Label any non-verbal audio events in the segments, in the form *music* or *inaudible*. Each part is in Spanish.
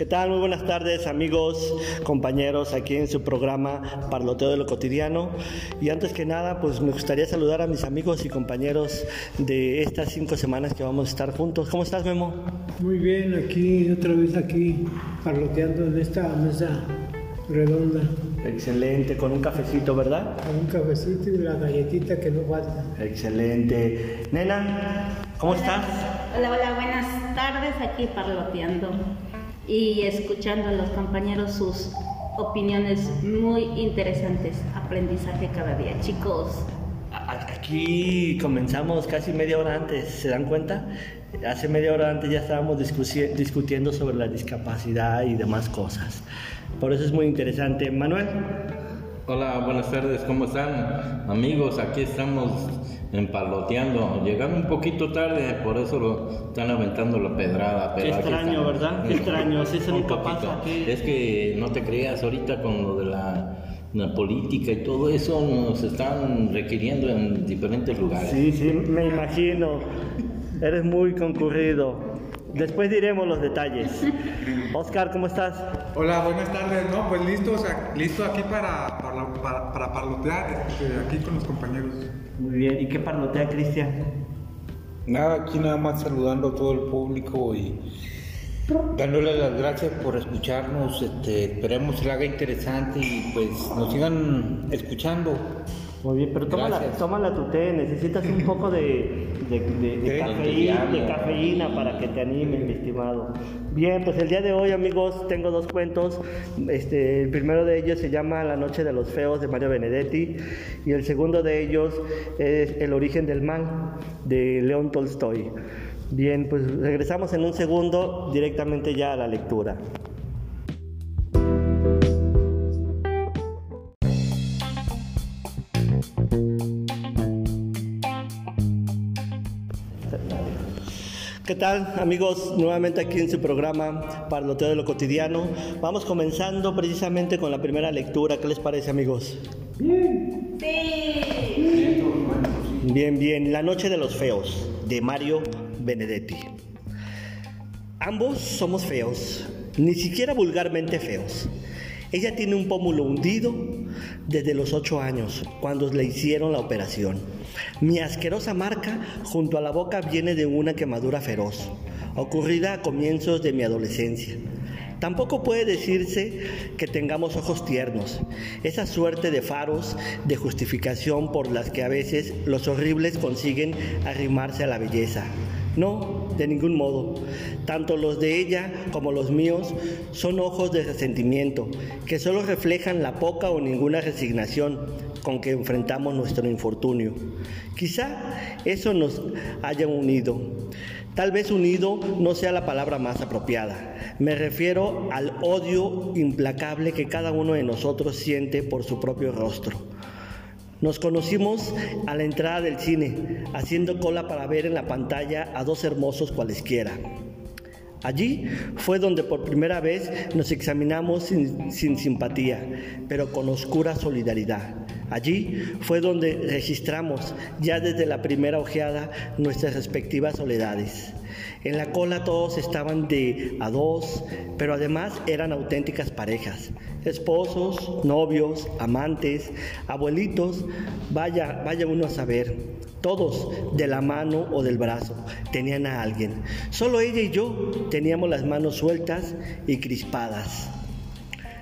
¿Qué tal? Muy buenas tardes amigos, compañeros, aquí en su programa Parloteo de lo Cotidiano. Y antes que nada, pues me gustaría saludar a mis amigos y compañeros de estas cinco semanas que vamos a estar juntos. ¿Cómo estás, Memo? Muy bien, aquí, otra vez aquí, parloteando en esta mesa redonda. Excelente, con un cafecito, ¿verdad? Con un cafecito y la galletita que no falta. Excelente. Nena, ¿cómo estás? Hola, hola, buenas tardes, aquí parloteando y escuchando a los compañeros sus opiniones muy interesantes. Aprendizaje cada día, chicos. Aquí comenzamos casi media hora antes, ¿se dan cuenta? Hace media hora antes ya estábamos discutiendo sobre la discapacidad y demás cosas. Por eso es muy interesante. Manuel. Hola, buenas tardes, ¿cómo están? Amigos, aquí estamos empaloteando. Llegaron un poquito tarde, por eso lo están aventando la pedrada. Qué extraño, ¿verdad? Qué extraño, así se *laughs* nunca pasa. Es que no te creas, ahorita con lo de la, la, política y todo eso nos están requiriendo en diferentes lugares. Sí, sí, me imagino. Eres muy concurrido. Después diremos los detalles. *laughs* Oscar, ¿cómo estás? Hola, buenas tardes. No, pues listo, o sea, listo aquí para, para, para, parlotear, este, aquí con los compañeros. Muy bien, ¿y qué parlotea Cristian? Nada, aquí nada más saludando a todo el público y dándole las gracias por escucharnos. Este, esperemos que le haga interesante y pues nos sigan escuchando. Muy bien, pero tómala, tu té, necesitas un poco de, de, cafeína, para que te anime, mi estimado. Bien, pues el día de hoy, amigos, tengo dos cuentos. Este, el primero de ellos se llama La Noche de los Feos de Mario Benedetti y el segundo de ellos es El origen del mal de León Tolstoy. Bien, pues regresamos en un segundo directamente ya a la lectura. ¿Qué tal amigos? Nuevamente aquí en su programa Parloteo de lo Cotidiano. Vamos comenzando precisamente con la primera lectura. ¿Qué les parece amigos? Bien. Sí. Bien, bien. La Noche de los Feos de Mario Benedetti. Ambos somos feos, ni siquiera vulgarmente feos. Ella tiene un pómulo hundido desde los ocho años, cuando le hicieron la operación. Mi asquerosa marca junto a la boca viene de una quemadura feroz, ocurrida a comienzos de mi adolescencia. Tampoco puede decirse que tengamos ojos tiernos, esa suerte de faros de justificación por las que a veces los horribles consiguen arrimarse a la belleza. No, de ningún modo. Tanto los de ella como los míos son ojos de resentimiento, que solo reflejan la poca o ninguna resignación con que enfrentamos nuestro infortunio. Quizá eso nos haya unido. Tal vez unido no sea la palabra más apropiada. Me refiero al odio implacable que cada uno de nosotros siente por su propio rostro. Nos conocimos a la entrada del cine, haciendo cola para ver en la pantalla a dos hermosos cualesquiera. Allí fue donde por primera vez nos examinamos sin, simpatía, pero con oscura solidaridad. Allí fue donde registramos ya desde la primera ojeada nuestras respectivas soledades. En la cola todos estaban de a dos, pero además eran auténticas parejas, esposos, novios, amantes, abuelitos, vaya, vaya uno a saber. Todos de la mano o del brazo tenían a alguien. Solo ella y yo teníamos las manos sueltas y crispadas.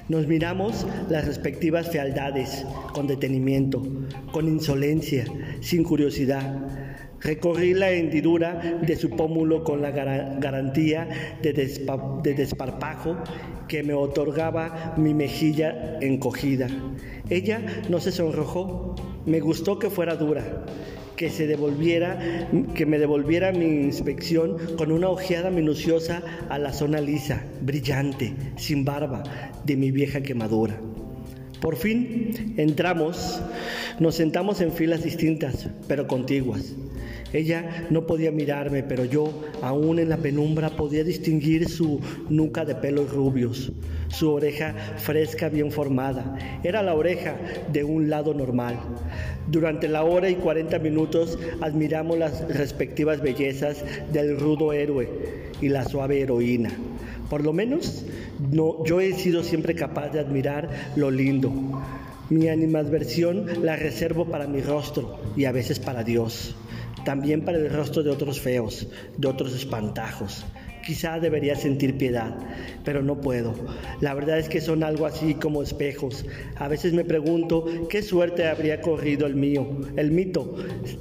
Nos miramos las respectivas fealdades con detenimiento, con insolencia, sin curiosidad. Recorrí la hendidura de su pómulo con la garantía de, de desparpajo que me otorgaba mi mejilla encogida. Ella no se sonrojó, me gustó que fuera dura que se devolviera, que me devolviera mi inspección con una ojeada minuciosa a la zona lisa, brillante, sin barba, de mi vieja quemadura. Por fin entramos, nos sentamos en filas distintas, pero contiguas. Ella no podía mirarme, pero yo, aún en la penumbra, podía distinguir su nuca de pelos rubios, su oreja fresca bien formada. Era la oreja de un lado normal. Durante la hora y 40 minutos admiramos las respectivas bellezas del rudo héroe y la suave heroína. Por lo menos no, yo he sido siempre capaz de admirar lo lindo. Mi animadversión la reservo para mi rostro y a veces para Dios. También para el rostro de otros feos, de otros espantajos. Quizá debería sentir piedad, pero no puedo. La verdad es que son algo así como espejos. A veces me pregunto qué suerte habría corrido el mío, el mito,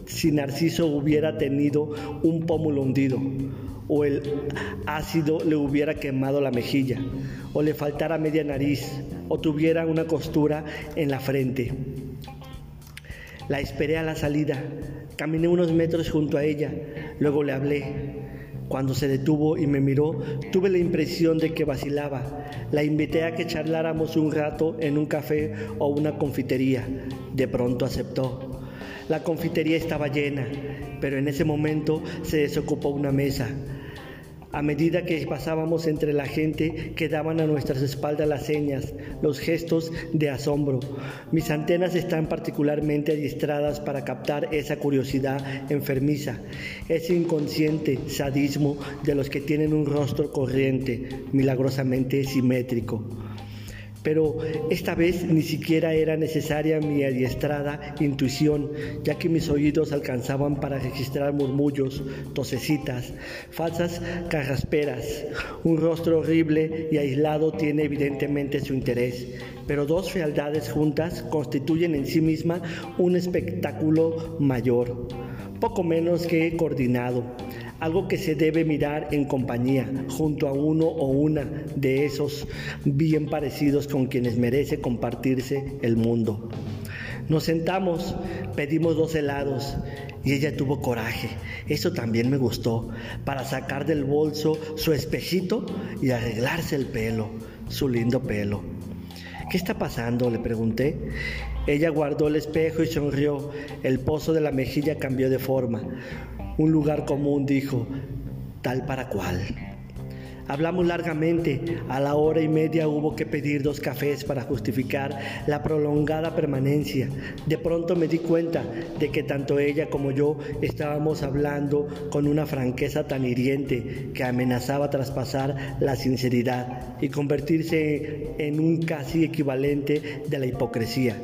si Narciso hubiera tenido un pómulo hundido, o el ácido le hubiera quemado la mejilla, o le faltara media nariz, o tuviera una costura en la frente. La esperé a la salida, caminé unos metros junto a ella, luego le hablé. Cuando se detuvo y me miró, tuve la impresión de que vacilaba. La invité a que charláramos un rato en un café o una confitería. De pronto aceptó. La confitería estaba llena, pero en ese momento se desocupó una mesa. A medida que pasábamos entre la gente, quedaban a nuestras espaldas las señas, los gestos de asombro. Mis antenas están particularmente adiestradas para captar esa curiosidad enfermiza, ese inconsciente sadismo de los que tienen un rostro corriente, milagrosamente simétrico pero esta vez ni siquiera era necesaria mi adiestrada intuición, ya que mis oídos alcanzaban para registrar murmullos, tosecitas, falsas carrasperas. Un rostro horrible y aislado tiene evidentemente su interés, pero dos fealdades juntas constituyen en sí misma un espectáculo mayor, poco menos que coordinado algo que se debe mirar en compañía, junto a uno o una de esos bien parecidos con quienes merece compartirse el mundo. Nos sentamos, pedimos dos helados y ella tuvo coraje, eso también me gustó, para sacar del bolso su espejito y arreglarse el pelo, su lindo pelo. ¿Qué está pasando? le pregunté. Ella guardó el espejo y sonrió. El pozo de la mejilla cambió de forma. Un lugar común dijo, tal para cual. Hablamos largamente, a la hora y media hubo que pedir dos cafés para justificar la prolongada permanencia. De pronto me di cuenta de que tanto ella como yo estábamos hablando con una franqueza tan hiriente que amenazaba traspasar la sinceridad y convertirse en un casi equivalente de la hipocresía.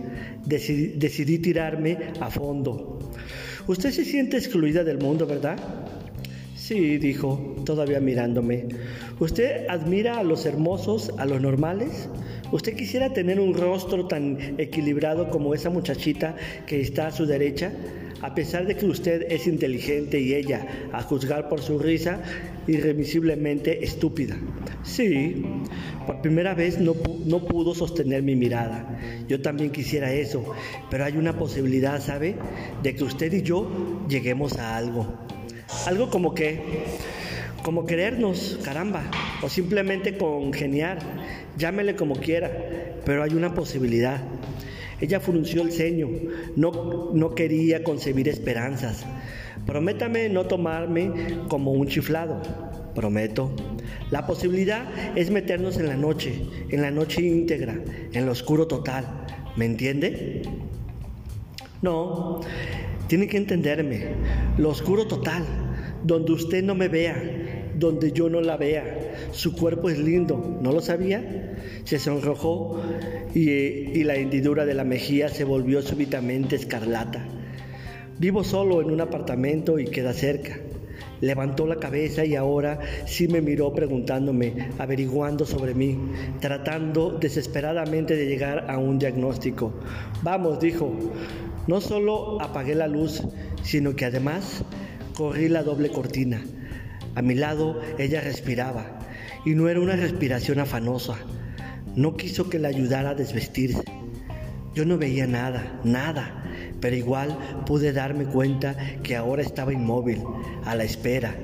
Decidí, tirarme a fondo. Usted se siente excluida del mundo, ¿verdad? Sí, dijo, todavía mirándome. ¿Usted admira a los hermosos, a los normales? ¿Usted quisiera tener un rostro tan equilibrado como esa muchachita que está a su derecha? A pesar de que usted es inteligente y ella, a juzgar por su risa, irremisiblemente estúpida. Sí, por primera vez no, no pudo sostener mi mirada. Yo también quisiera eso, pero hay una posibilidad, ¿sabe? De que usted y yo lleguemos a algo. Algo como que, como querernos, caramba, o simplemente congeniar, llámele como quiera, pero hay una posibilidad. Ella frunció el ceño, no, no quería concebir esperanzas. Prométame no tomarme como un chiflado. Prometo. La posibilidad es meternos en la noche, en la noche íntegra, en lo oscuro total. ¿Me entiende? No, tiene que entenderme. Lo oscuro total, donde usted no me vea, donde yo no la vea. Su cuerpo es lindo, ¿no lo sabía? Se sonrojó y, la hendidura de la mejilla se volvió súbitamente escarlata. Vivo solo en un apartamento y queda cerca. Levantó la cabeza y ahora sí me miró preguntándome, averiguando sobre mí, tratando desesperadamente de llegar a un diagnóstico. Vamos, dijo, no solo apagué la luz, sino que además corrí la doble cortina. A mi lado ella respiraba, y no era una respiración afanosa. No quiso que la ayudara a desvestirse. Yo no veía nada, nada, pero igual pude darme cuenta que ahora estaba inmóvil, a la espera.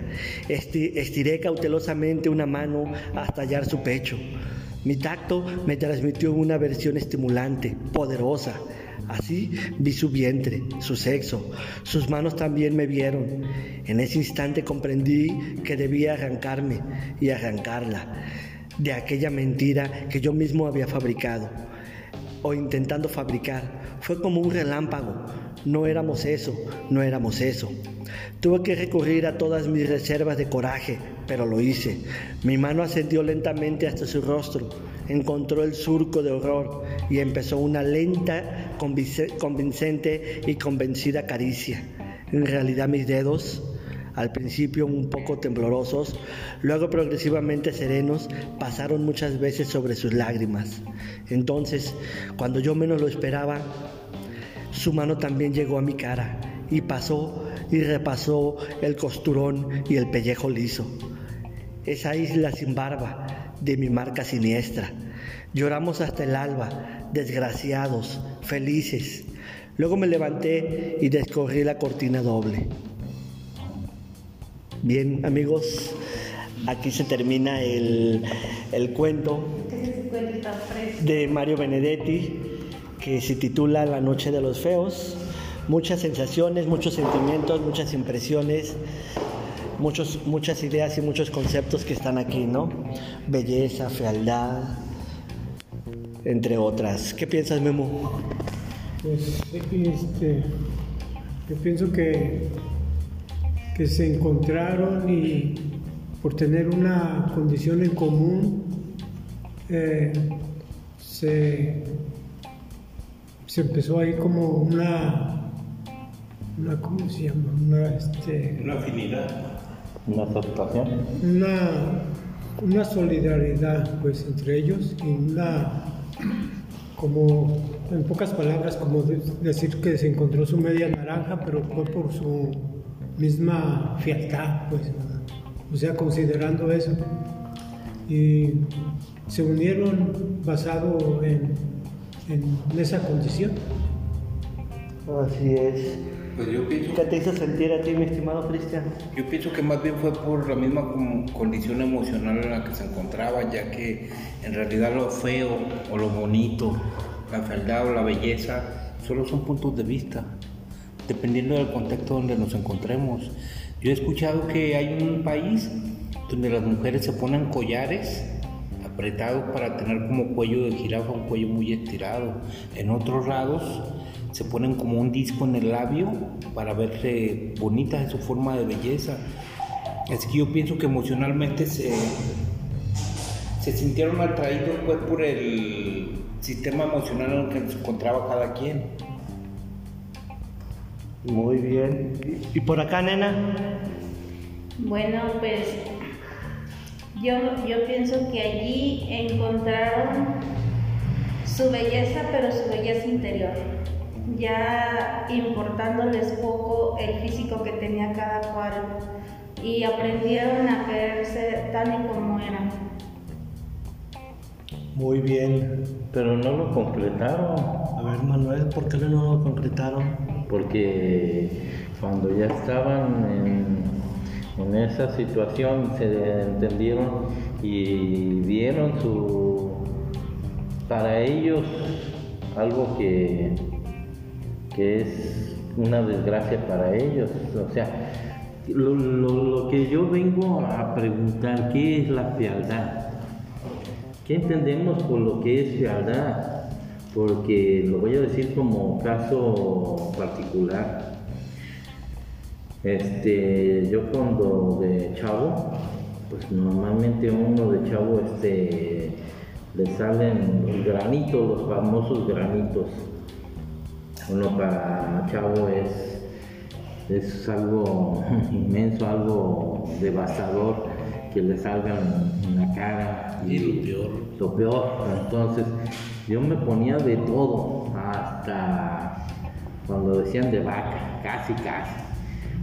Estiré cautelosamente una mano hasta hallar su pecho. Mi tacto me transmitió una versión estimulante, poderosa. Así vi su vientre, su sexo, sus manos también me vieron. En ese instante comprendí que debía arrancarme y arrancarla de aquella mentira que yo mismo había fabricado o intentando fabricar. Fue como un relámpago. no éramos eso, no éramos eso. Tuve que recurrir a todas mis reservas de coraje, pero lo hice. Mi mano ascendió lentamente hasta su rostro, encontró el surco de horror y empezó una lenta, convincente y convencida caricia. En realidad mis dedos, al principio un poco temblorosos, luego progresivamente serenos, pasaron muchas veces sobre sus lágrimas. Entonces, cuando yo menos lo esperaba, su mano también llegó a mi cara y pasó y repasó el costurón y el pellejo liso. Esa isla sin barba de mi marca siniestra. Lloramos hasta el alba, desgraciados, felices. Luego me levanté y descorrí la cortina doble. Bien, amigos, aquí se termina el, el cuento de Mario Benedetti que se titula La Noche de los Feos. Muchas sensaciones, muchos sentimientos, muchas impresiones, muchos, muchas ideas y muchos conceptos que están aquí, ¿no? Belleza, fealdad, entre otras. ¿Qué piensas, Memo? Pues este, yo pienso que, que se encontraron y por tener una condición en común eh, se se empezó ahí como una, una ¿cómo se llama? Una, este, una afinidad, una aceptación. Una, una solidaridad pues entre ellos y una, como en pocas palabras, como decir que se encontró su media naranja, pero fue por su misma fiatad, pues, o sea, considerando eso. Y se unieron basado en en esa condición. Así es. Pues yo pienso, ¿Qué te hizo sentir a ti, mi estimado Cristian? Yo pienso que más bien fue por la misma condición emocional en la que se encontraba, ya que en realidad lo feo o lo bonito, la fealdad o la belleza, solo son puntos de vista, dependiendo del contexto donde nos encontremos. Yo he escuchado que hay un país donde las mujeres se ponen collares apretado para tener como cuello de jirafa, un cuello muy estirado. En otros lados se ponen como un disco en el labio para verse bonitas en su forma de belleza. Así que yo pienso que emocionalmente se, se sintieron atraídos pues por el sistema emocional en el que se encontraba cada quien. Muy bien. ¿Y por acá, nena? Bueno, pues yo, yo pienso que allí encontraron su belleza, pero su belleza interior, ya importándoles poco el físico que tenía cada cual y aprendieron a quererse tal y como eran. Muy bien. Pero no lo completaron. A ver, Manuel, ¿por qué no lo concretaron? Porque cuando ya estaban en esa situación se entendieron y vieron su para ellos algo que, que es una desgracia para ellos. O sea lo, lo, que yo vengo a preguntar qué es la fealdad qué entendemos por lo que es fealdad porque lo voy a decir como caso particular este, yo cuando de chavo, pues normalmente uno de chavo este, le salen los granitos, los famosos granitos. Uno para chavo es, es algo *laughs* inmenso, algo devastador que le salgan en la cara. Y, lo peor. Lo peor. Entonces, yo me ponía de todo, hasta cuando decían de vaca, casi, casi.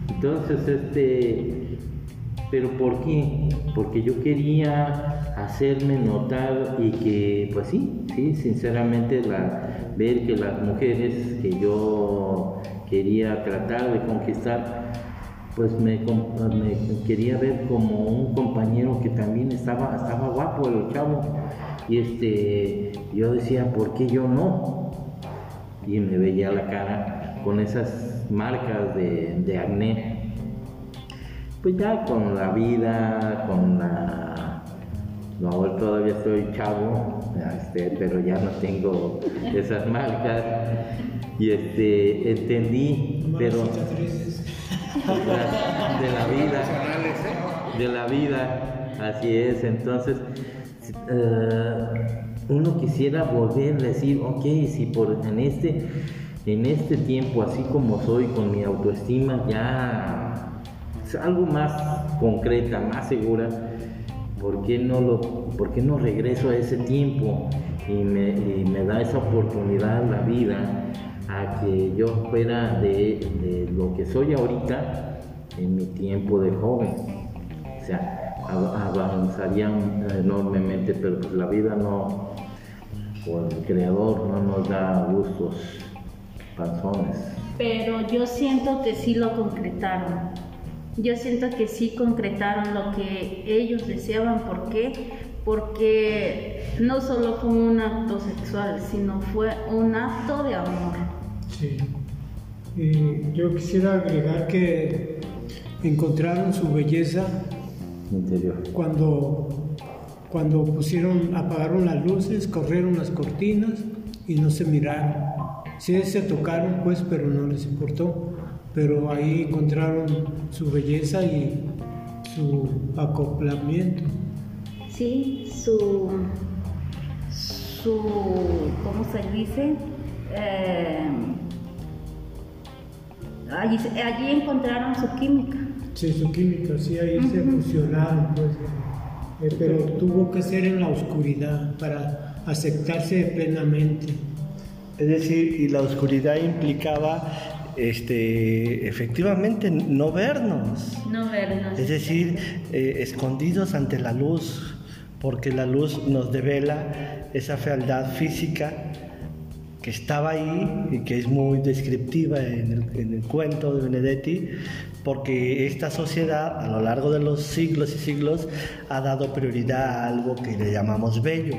Entonces, este, pero ¿por qué? Porque yo quería hacerme notar y que, pues sí, sí, sinceramente, la, ver que las mujeres que yo quería tratar de conquistar, pues me, quería ver como un compañero que también estaba, estaba guapo el chavo. Y este, yo decía, ¿por qué yo no? Y me veía la cara con esas marcas de, de acné. Pues ya con la vida, con la... No, todavía estoy chavo, este, pero ya no tengo esas marcas. Y este, entendí, pero de la vida, de la vida, así es. Entonces, eh, uno quisiera volver a decir, ok, si por en este, en este tiempo, así como soy, con mi autoestima ya algo más concreta, más segura, ¿por qué no, lo, por qué no regreso a ese tiempo y me, da esa oportunidad la vida a que yo fuera de, lo que soy ahorita en mi tiempo de joven? O sea, avanzarían enormemente, pero pues la vida no, o el creador no nos da gustos panzones. Pero yo siento que sí lo concretaron. Yo siento que sí concretaron lo que ellos deseaban. ¿Por qué? Porque no solo fue un acto sexual, sino fue un acto de amor. Sí. Y yo quisiera agregar que encontraron su belleza Interior. cuando, cuando pusieron, apagaron las luces, corrieron las cortinas y no se miraron. Sí se tocaron pues, pero no les importó. Pero ahí encontraron su belleza y su acoplamiento. Sí, su. su. ¿cómo se dice? Eh, allí, allí encontraron su química. Sí, su química, sí, ahí se fusionaron pues. Eh, pero tuvo que ser en la oscuridad para aceptarse plenamente. Es decir, y la oscuridad implicaba este, efectivamente no vernos. No vernos. Es decir, eh, escondidos ante la luz, porque la luz nos devela esa fealdad física que estaba ahí y que es muy descriptiva en el, en el cuento de Benedetti, porque esta sociedad a lo largo de los siglos y siglos ha dado prioridad a algo que le llamamos bello.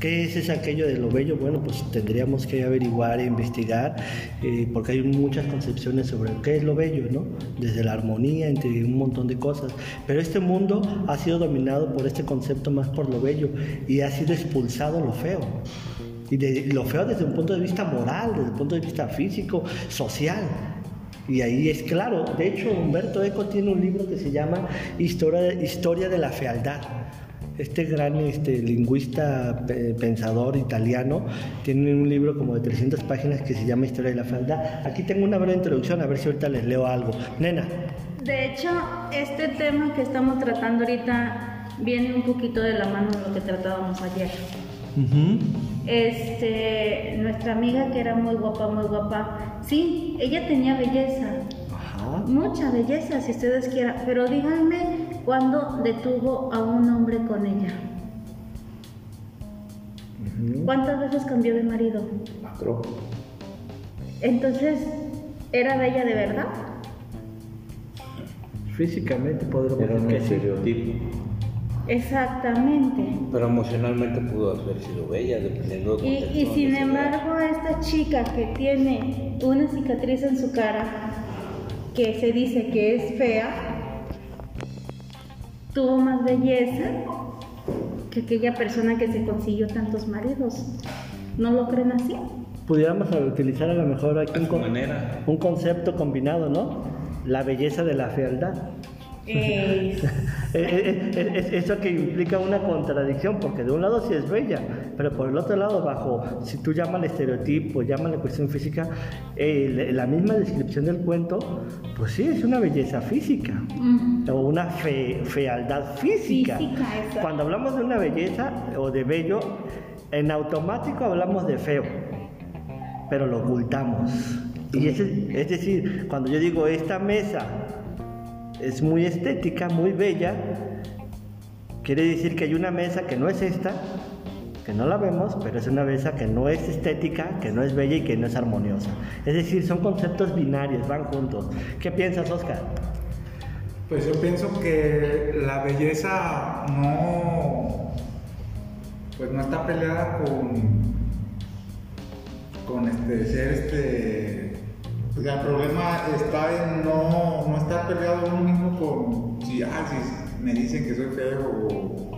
¿Qué es ese aquello de lo bello? Bueno, pues tendríamos que averiguar e investigar, eh, porque hay muchas concepciones sobre qué es lo bello, ¿no? Desde la armonía, entre un montón de cosas. Pero este mundo ha sido dominado por este concepto más por lo bello y ha sido expulsado lo feo. Y de, lo feo desde un punto de vista moral, desde un punto de vista físico, social. Y ahí es claro. De hecho, Humberto Eco tiene un libro que se llama Historia, Historia de la Fealdad. Este gran este, lingüista pe- pensador italiano tiene un libro como de 300 páginas que se llama Historia de la Fealdad. Aquí tengo una breve introducción, a ver si ahorita les leo algo. Nena, De hecho, este tema que estamos tratando ahorita viene un poquito de la mano de lo que tratábamos ayer. Este, nuestra amiga que era muy guapa, muy guapa, sí, ella tenía belleza, Ajá. mucha belleza si ustedes quieran, pero díganme cuándo detuvo a un hombre con ella. ¿Cuántas veces cambió de marido? Macro. Entonces, ¿era bella de verdad? Físicamente un decir que sí. Exactamente. Pero emocionalmente pudo haber sido bella, dependiendo del Y, y sin embargo, esta chica que tiene una cicatriz en su cara, que se dice que es fea, tuvo más belleza que aquella persona que se consiguió tantos maridos. ¿No lo creen así? Pudiéramos utilizar a lo mejor aquí un, manera. un concepto combinado, ¿no? La belleza de la fealdad. *laughs* Eh, Eh, eh, eh, es- eso que implica una contradicción, porque de un lado sí es bella, pero por el otro lado, bajo, si tú llamas estereotipo, llamas la cuestión física, eh, la- misma descripción del cuento, pues sí, es una belleza física, o una fe- fealdad física. Cuando hablamos de una belleza o de bello, en automático hablamos de feo, pero lo ocultamos. Y es, es decir, cuando yo digo esta mesa es muy estética, muy bella, quiere decir que hay una mesa que no es esta, que no la vemos, pero es una mesa que no es estética, que no es bella y que no es armoniosa. Es decir, son conceptos binarios, van juntos. ¿Qué piensas, Oscar? Pues yo pienso que la belleza no, pues no está peleada con, con este ser este, o sea, el problema está en no, no estar peleado uno mismo con si, ah, si me dicen que soy feo o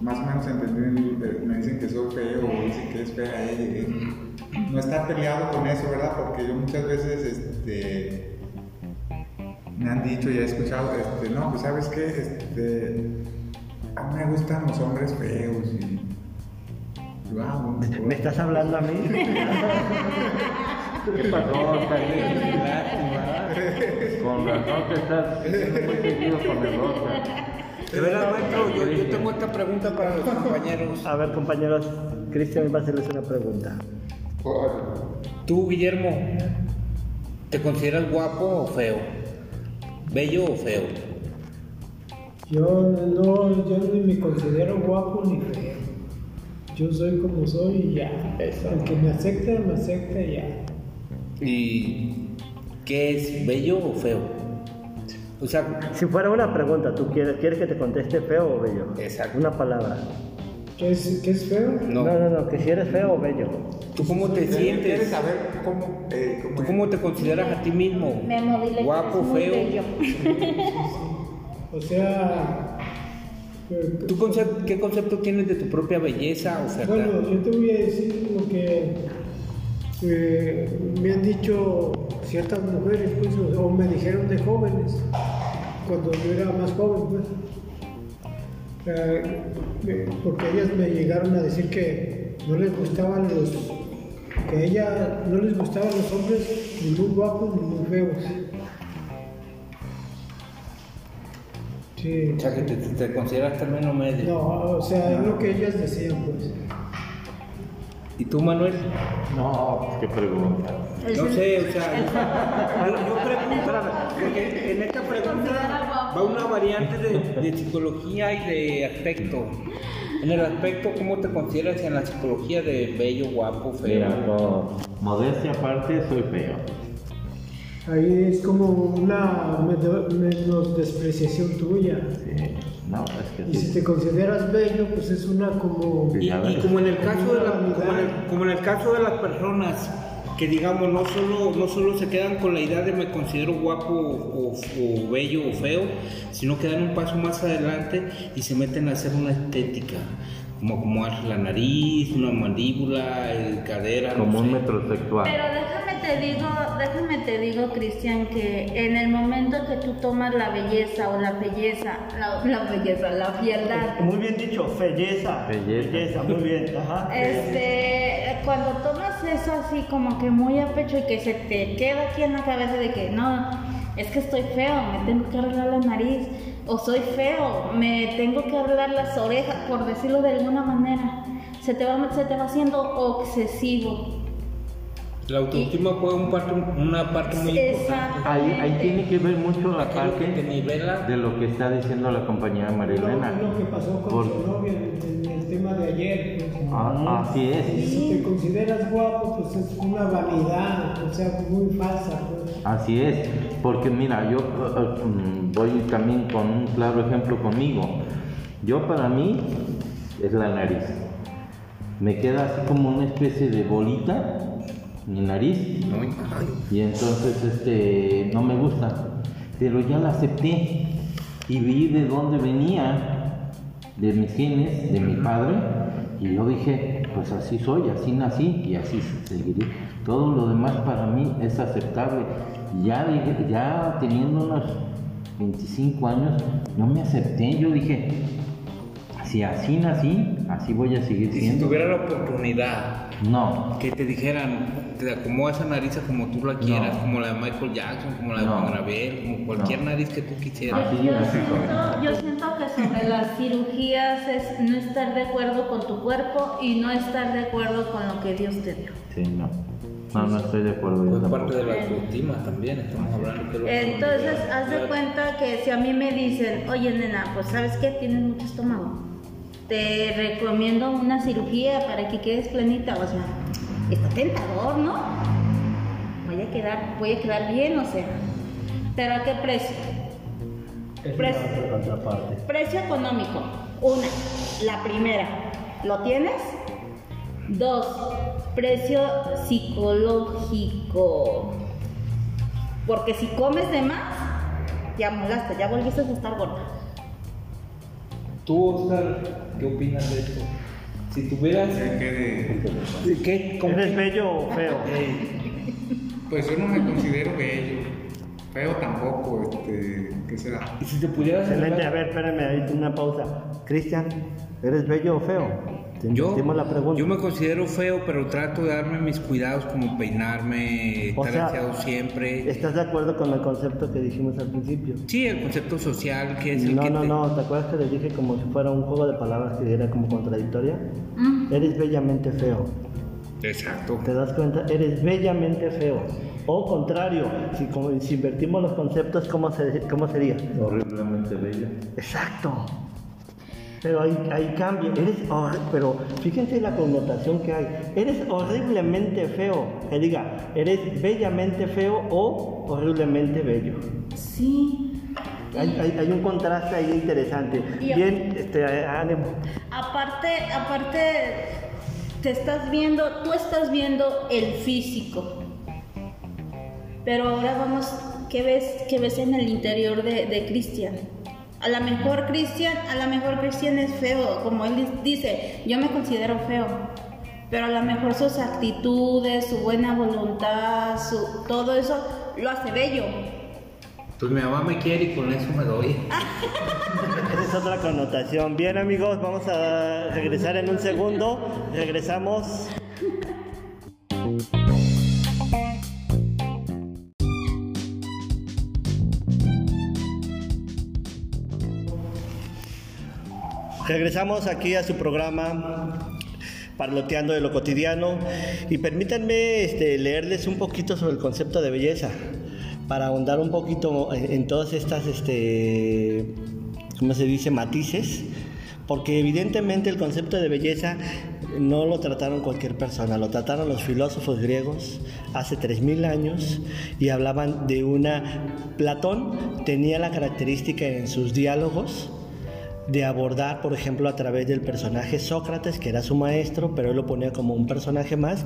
más o menos entendí, me dicen que soy feo o dicen que es fea ella. eh, No estar peleado con eso, ¿verdad? Porque yo muchas veces este, me han dicho y he escuchado, este, no, pues sabes qué, este, a mí me gustan los hombres feos y. pues, ¿Me estás hablando a mí? *laughs* ¿Qué pasó. Con razón te estás muy seguido con el Rosa. De verdad, maestro, yo, yo tengo esta pregunta para los compañeros. A ver, compañeros, Cristian va a hacerles una pregunta. Tú, Guillermo, ¿te consideras guapo o feo? ¿Bello o feo? Yo no, yo ni me considero guapo ni feo. Yo soy como soy y ya. Eso. El que me acepta, me acepta y ya. ¿Y qué es, bello o feo? O sea, Si fuera una pregunta, ¿tú quieres, quieres que te conteste feo o bello? Exacto. Una palabra. ¿Qué es, qué es feo? no. No, no, no, que si eres feo o bello. ¿Tú cómo te ¿Quieres sientes? saber cómo, eh, cómo ¿Tú es? cómo te consideras a ti mismo? Memo, dile que ¿Guapo, muy feo? bello. O sea, eh, ¿Tú concep- qué concepto tienes de tu propia belleza o bueno, yo te voy a decir lo que eh, me han dicho ciertas mujeres, pues, o, me dijeron de jóvenes, cuando yo era más joven, pues. Eh, eh, porque ellas me llegaron a decir que no les gustaban los, que a ella no les gustaban los hombres ni muy guapos ni muy feos. Sí. O sea, que te, te consideras término medio. No, o sea, es lo que ellas decían, pues. ¿Y tú, Manuel? No, pues qué pregunta. No sé, o sea, yo, yo pregunto, porque en esta pregunta va una variante de, de psicología y de aspecto. En el aspecto, ¿cómo te consideras en la psicología de bello, guapo, feo? Mira, con modestia aparte, soy feo. Ahí es como una medo- menospreciación tuya. Sí. No, es que Y si te consideras bello, pues es una como... Y, y como en el caso de la- como en el, como en el caso de las personas que digamos no solo no solo se quedan con la idea de me considero guapo o, o bello o feo, sino que dan un paso más adelante y se meten a hacer una estética, como acomodar la nariz, una mandíbula, el cadera, no Como un sé. metrosexual. Pero te digo, déjame te digo, Cristian, que en el momento que tú tomas la belleza o la belleza, la, la belleza, la fialdad, Muy bien dicho, belleza. Belleza. muy bien. Ajá. este, cuando tomas eso así como que muy a pecho y que se te queda aquí en la cabeza de que no, es que estoy feo, me tengo que arreglar la nariz, o soy feo, me tengo que arreglar las orejas, por decirlo de alguna manera, se te va, se te va haciendo obsesivo. La autoestima juega un parte- una parte muy importante. Ahí, ahí tiene que ver mucho la parte de lo que está diciendo la compañera Marilena. Es lo que pasó con Por- su novia en, en el tema de ayer. pues. Ah, así Y es, si te consideras guapo, pues es una vanidad, o sea, muy falsa. Pues. así es. Porque mira, yo eh, eh, mm, voy también con un claro ejemplo conmigo. Yo para mí es la nariz. Me queda así como una especie de bolita mi nariz. Y entonces este no me gusta. Pero ya la acepté. Y vi de dónde venía de mis genes de mi padre. Y yo dije pues así soy así nací y así seguiré. Todo lo demás para mí es aceptable. Ya dije- ya teniendo unos 25 años no me acepté. Yo dije si así nací así voy a seguir Y si siendo tuviera la oportunidad no que te dijeran, te acomoda esa nariz como tú la quieras, No. como la de Michael Jackson, como la de No. Juan Gabriel, como cualquier No. nariz que tú quisieras. Así, Yo siento, yo siento que sobre las cirugías es no estar de acuerdo con tu cuerpo y no estar de acuerdo con lo que Dios te dio. Sí, no. No, no estoy de acuerdo. tampoco. parte de la autoestima también, estamos hablando que lo Entonces, haz de cuenta que si a mí me dicen, oye nena, pues sabes qué, tienes mucho estómago, te recomiendo una cirugía para que quedes planita, o sea, está tentador, ¿no? Voy a quedar, voy a quedar bien, o sea, pero ¿a qué precio? Es. Precio económico. Una, la primera, ¿lo tienes? Dos, precio psicológico. Porque si comes de más, ya molaste, ya volviste a estar gorda. Tú, Oscar, ¿qué opinas de esto? Si tuvieras... ¿De qué de- ¿Qué? ¿Cómo- ¿Eres bello o feo? *laughs* Pues yo no me considero bello. Feo tampoco, este, ¿qué será? Y si te pudieras... Excelente, a ver, espérame, ahí una pausa. Cristian, ¿eres bello o feo? Te Yo, la pregunta. yo me considero feo, pero trato de darme mis cuidados como peinarme, O estar sea, aseado siempre. ¿Estás de acuerdo con el concepto que dijimos al principio? Sí, el concepto social que es el No, que no, te- no, ¿te acuerdas que les dije como si fuera un juego de palabras que era como contradictoria? Mm. Eres bellamente feo. Exacto. ¿Te das cuenta? Eres bellamente feo. O contrario, si, como- si invertimos los conceptos, ¿cómo, se- cómo sería? Horriblemente bello. Exacto. Pero hay, hay cambio. Eres pero fíjense la connotación que hay. Eres horriblemente feo. Que diga, eres bellamente feo o horriblemente bello. Sí. Hay, hay- hay un contraste ahí interesante. Y- Bien, este, ánimo. Aparte, aparte, te estás viendo, tú estás viendo el físico. Pero ahora vamos, ¿qué ves, qué ves en el interior de, de Cristian? A lo mejor Cristian, a lo mejor Cristian es feo, como él dice, yo me considero feo. Pero a lo mejor sus actitudes, su buena voluntad, su, todo eso lo hace bello. Pues mi mamá me quiere y con eso me doy. *laughs* Esa es otra connotación. Bien amigos, vamos a regresar en un segundo. Regresamos. *laughs* Regresamos aquí a su programa Parloteando de lo cotidiano y permítanme este, leerles un poquito sobre el concepto de belleza para ahondar un poquito en, en todas estas, este, ¿cómo se dice?, matices, porque evidentemente el concepto de belleza no lo trataron cualquier persona, lo trataron los filósofos griegos hace 3.000 años y hablaban de una... Platón tenía la característica en sus diálogos de abordar, por ejemplo, a través del personaje Sócrates, que era su maestro, pero él lo ponía como un personaje más,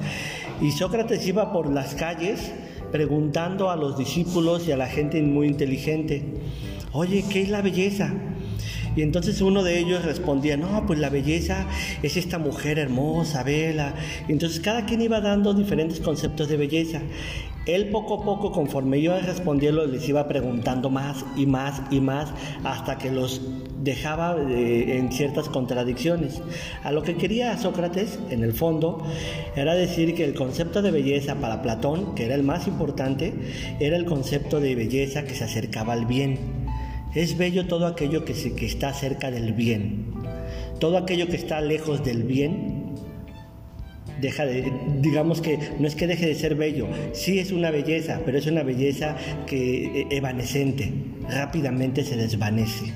y Sócrates iba por las calles preguntando a los discípulos y a la gente muy inteligente, oye, ¿qué es la belleza? Y entonces uno de ellos respondía, no, pues la belleza es esta mujer hermosa, vela. Y entonces cada quien iba dando diferentes conceptos de belleza. Él poco a poco, conforme iba respondiendo, les iba preguntando más y más y más, hasta que los dejaba eh, en ciertas contradicciones. A lo que quería Sócrates, en el fondo, era decir que el concepto de belleza para Platón, que era el más importante, era el concepto de belleza que se acercaba al bien. Es bello todo aquello que, se, que está cerca del bien. Todo aquello que está lejos del bien, deja de, digamos que no es que deje de ser bello, sí es una belleza, pero es una belleza que eh, evanescente, rápidamente se desvanece.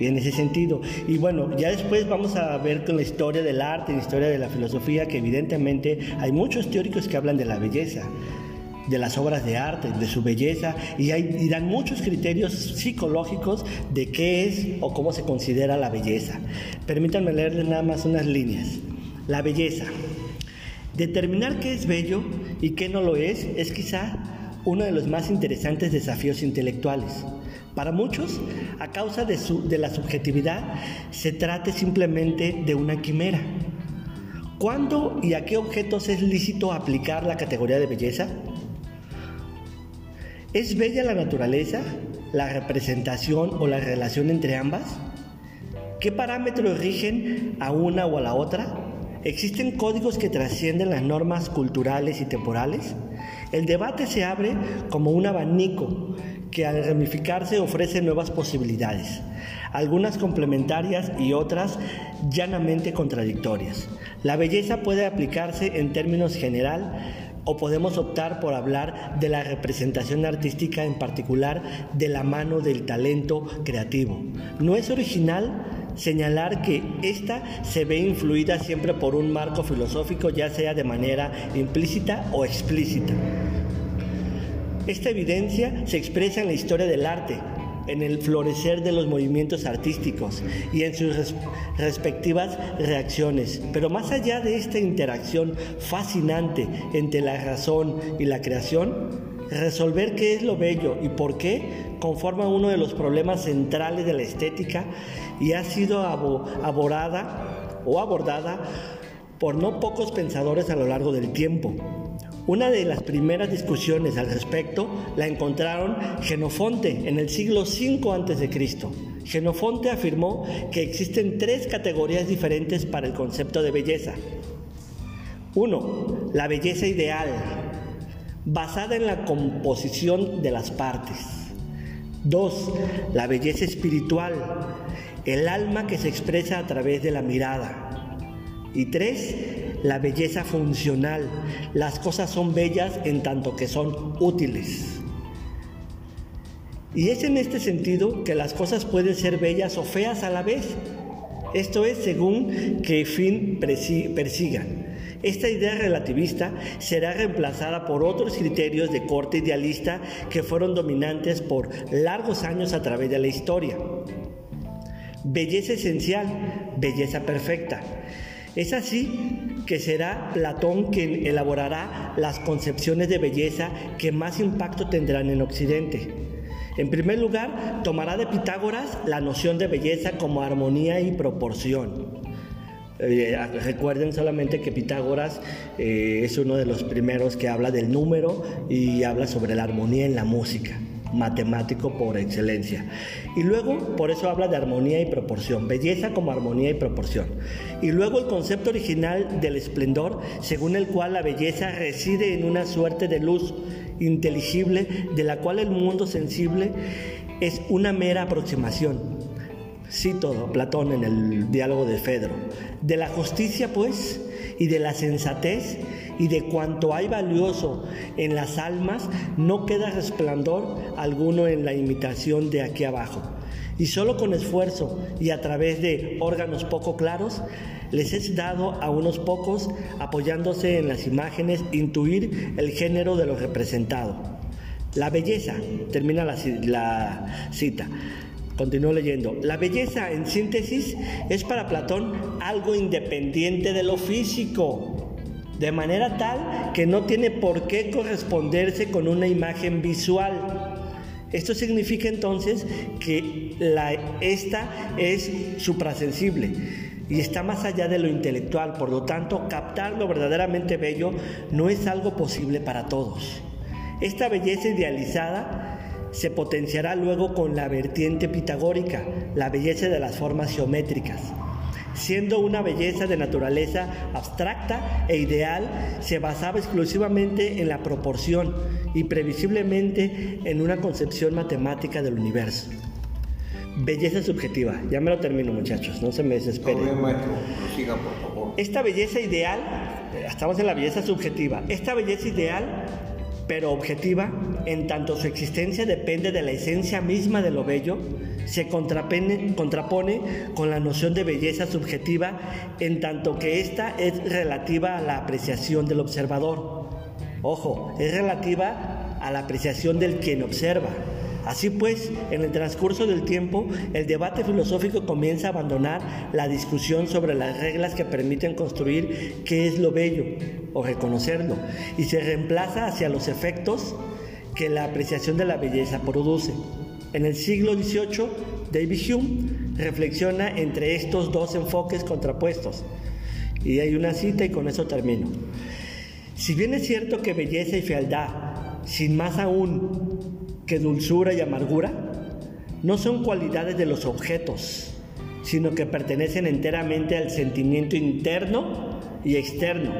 Y en ese sentido, y bueno, ya después vamos a ver con la historia del arte, la historia de la filosofía, que evidentemente hay muchos teóricos que hablan de la belleza de las obras de arte, de su belleza, y, hay, y dan muchos criterios psicológicos de qué es o cómo se considera la belleza. Permítanme leerles nada más unas líneas. La belleza. Determinar qué es bello y qué no lo es es quizá uno de los más interesantes desafíos intelectuales. Para muchos, a causa de, su, de la subjetividad, se trate simplemente de una quimera. ¿Cuándo y a qué objetos es lícito aplicar la categoría de belleza? ¿Es bella la naturaleza, la representación o la relación entre ambas? ¿Qué parámetros rigen a una o a la otra? ¿Existen códigos que trascienden las normas culturales y temporales? El debate se abre como un abanico que al ramificarse ofrece nuevas posibilidades, algunas complementarias y otras llanamente contradictorias. La belleza puede aplicarse en términos general o podemos optar por hablar de la representación artística en particular de la mano del talento creativo. No es original señalar que ésta se ve influida siempre por un marco filosófico, ya sea de manera implícita o explícita. Esta evidencia se expresa en la historia del arte, en el florecer de los movimientos artísticos y en sus res respectivas reacciones. Pero más allá de esta interacción fascinante entre la razón y la creación, resolver qué es lo bello y por qué conforma uno de los problemas centrales de la estética y ha sido abordada o abordada por no pocos pensadores a lo largo del tiempo. Una de las primeras discusiones al respecto la encontraron Genofonte en el siglo V a.C. Genofonte afirmó que existen tres categorías diferentes para el concepto de belleza. Uno, la belleza ideal, basada en la composición de las partes. Dos, la belleza espiritual, el alma que se expresa a través de la mirada. Y tres, la belleza funcional. Las cosas son bellas en tanto que son útiles. Y es en este sentido que las cosas pueden ser bellas o feas a la vez. Esto es según qué fin persigan. Esta idea relativista será reemplazada por otros criterios de corte idealista que fueron dominantes por largos años a través de la historia. Belleza esencial, belleza perfecta. Es así que será Platón quien elaborará las concepciones de belleza que más impacto tendrán en Occidente. En primer lugar, tomará de Pitágoras la noción de belleza como armonía y proporción. Eh, recuerden solamente que Pitágoras eh, es uno de los primeros que habla del número y habla sobre la armonía en la música matemático por excelencia. Y luego, por eso habla de armonía y proporción, belleza como armonía y proporción. Y luego el concepto original del esplendor, según el cual la belleza reside en una suerte de luz inteligible de la cual el mundo sensible es una mera aproximación. Cito Platón en el diálogo de Fedro. De la justicia, pues, y de la sensatez y de cuanto hay valioso en las almas, no queda resplandor alguno en la imitación de aquí abajo. Y solo con esfuerzo y a través de órganos poco claros, les es dado a unos pocos, apoyándose en las imágenes, intuir el género de lo representado. La belleza, termina la, la cita, Continúo leyendo. La belleza, en síntesis, es para Platón algo independiente de lo físico, de manera tal que no tiene por qué corresponderse con una imagen visual. Esto significa entonces que esta es suprasensible y está más allá de lo intelectual, por lo tanto, captar lo verdaderamente bello no es algo posible para todos. Esta belleza idealizada se potenciará luego con la vertiente pitagórica, la belleza de las formas geométricas. Siendo una belleza de naturaleza abstracta e ideal, se basaba exclusivamente en la proporción y previsiblemente en una concepción matemática del universo. Belleza subjetiva, ya me lo termino muchachos, no se me desesperen. Esta belleza ideal, estamos en la belleza subjetiva, esta belleza ideal pero objetiva, en tanto su existencia depende de la esencia misma de lo bello, se contrapone, con la noción de belleza subjetiva, en tanto que ésta es relativa a la apreciación del observador. Ojo, es relativa a la apreciación del quien observa. Así pues, en el transcurso del tiempo, el debate filosófico comienza a abandonar la discusión sobre las reglas que permiten construir qué es lo bello o reconocerlo, y se reemplaza hacia los efectos que la apreciación de la belleza produce. En el siglo XVIII, David Hume reflexiona entre estos dos enfoques contrapuestos. Y hay una cita y con eso termino. Si bien es cierto que belleza y fealdad, sin más aún que dulzura y amargura no son cualidades de los objetos, sino que pertenecen enteramente al sentimiento interno y externo.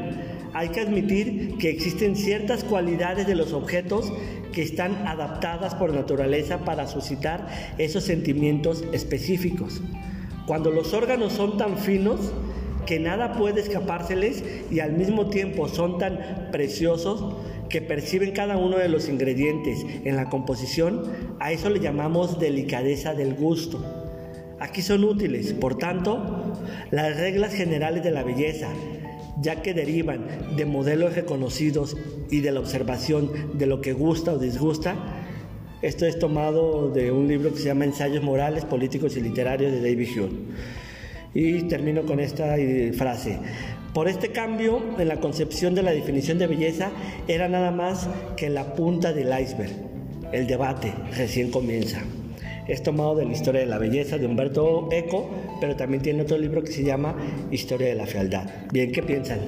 Hay que admitir que existen ciertas cualidades de los objetos que están adaptadas por naturaleza para suscitar esos sentimientos específicos. Cuando los órganos son tan finos que nada puede escapárseles y al mismo tiempo son tan preciosos, que perciben cada uno de los ingredientes en la composición, a eso le llamamos delicadeza del gusto. Aquí son útiles, por tanto, las reglas generales de la belleza, ya que derivan de modelos reconocidos y de la observación de lo que gusta o disgusta. Esto es tomado de un libro que se llama Ensayos Morales, Políticos y Literarios de David Hume. Y termino con esta frase. Por este cambio en la concepción de la definición de belleza era nada más que la punta del iceberg. El debate recién comienza. Es tomado de la historia de la belleza de Humberto Eco, pero también tiene otro libro que se llama Historia de la fealdad. Bien, ¿qué piensan?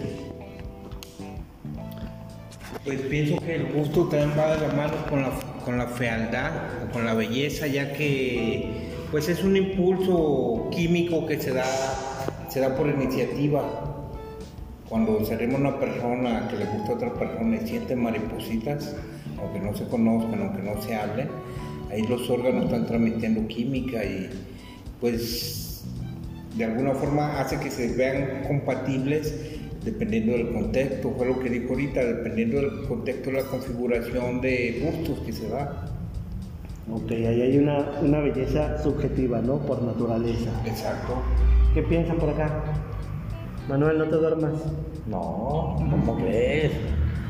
Pues pienso que el gusto también va de la mano con la, con la fealdad o con la belleza, ya que pues es un impulso químico que se da, se da por iniciativa. Cuando seremos una persona que le gusta a otra persona y siente maripositas, aunque no se conozcan, aunque no se hablen, ahí los órganos están transmitiendo química y pues de alguna forma hace que se vean compatibles dependiendo del contexto, fue lo que dijo ahorita, dependiendo del contexto de la configuración de gustos que se da. Ok, ahí hay una, una belleza subjetiva, ¿no? Por naturaleza. Exacto. ¿Qué piensan por acá? Manuel, no te duermas. No, ¿cómo crees?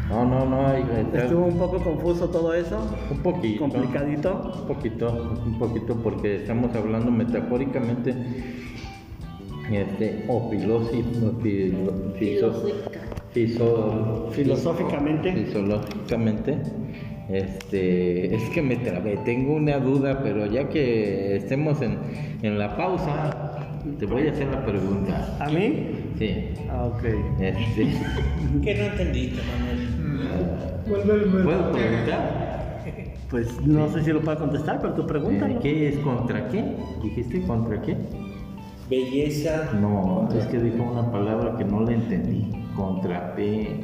No, no, no. ¿Estuvo un poco confuso todo eso? Un poquito. ¿Complicadito? Un poquito, un poquito, porque estamos hablando metafóricamente este, o filosi- o filo- fiso- Filosófica. fiso- Filosóficamente. Filosóficamente. Este, es que me trabé, tengo una duda, pero ya que estemos en, en la pausa, te voy a hacer la pregunta. ¿A mí? Sí. Ah, ok. Este, *laughs* ¿Qué no entendiste, Manuel? Vuelve ¿Puedo preguntar? *laughs* Pues no sé si lo puedo contestar, pero tú pregúntalo. Eh, ¿Qué es contra qué? ¿Dijiste contra qué? Belleza. No, es que dijo una palabra que no le entendí. Contra P,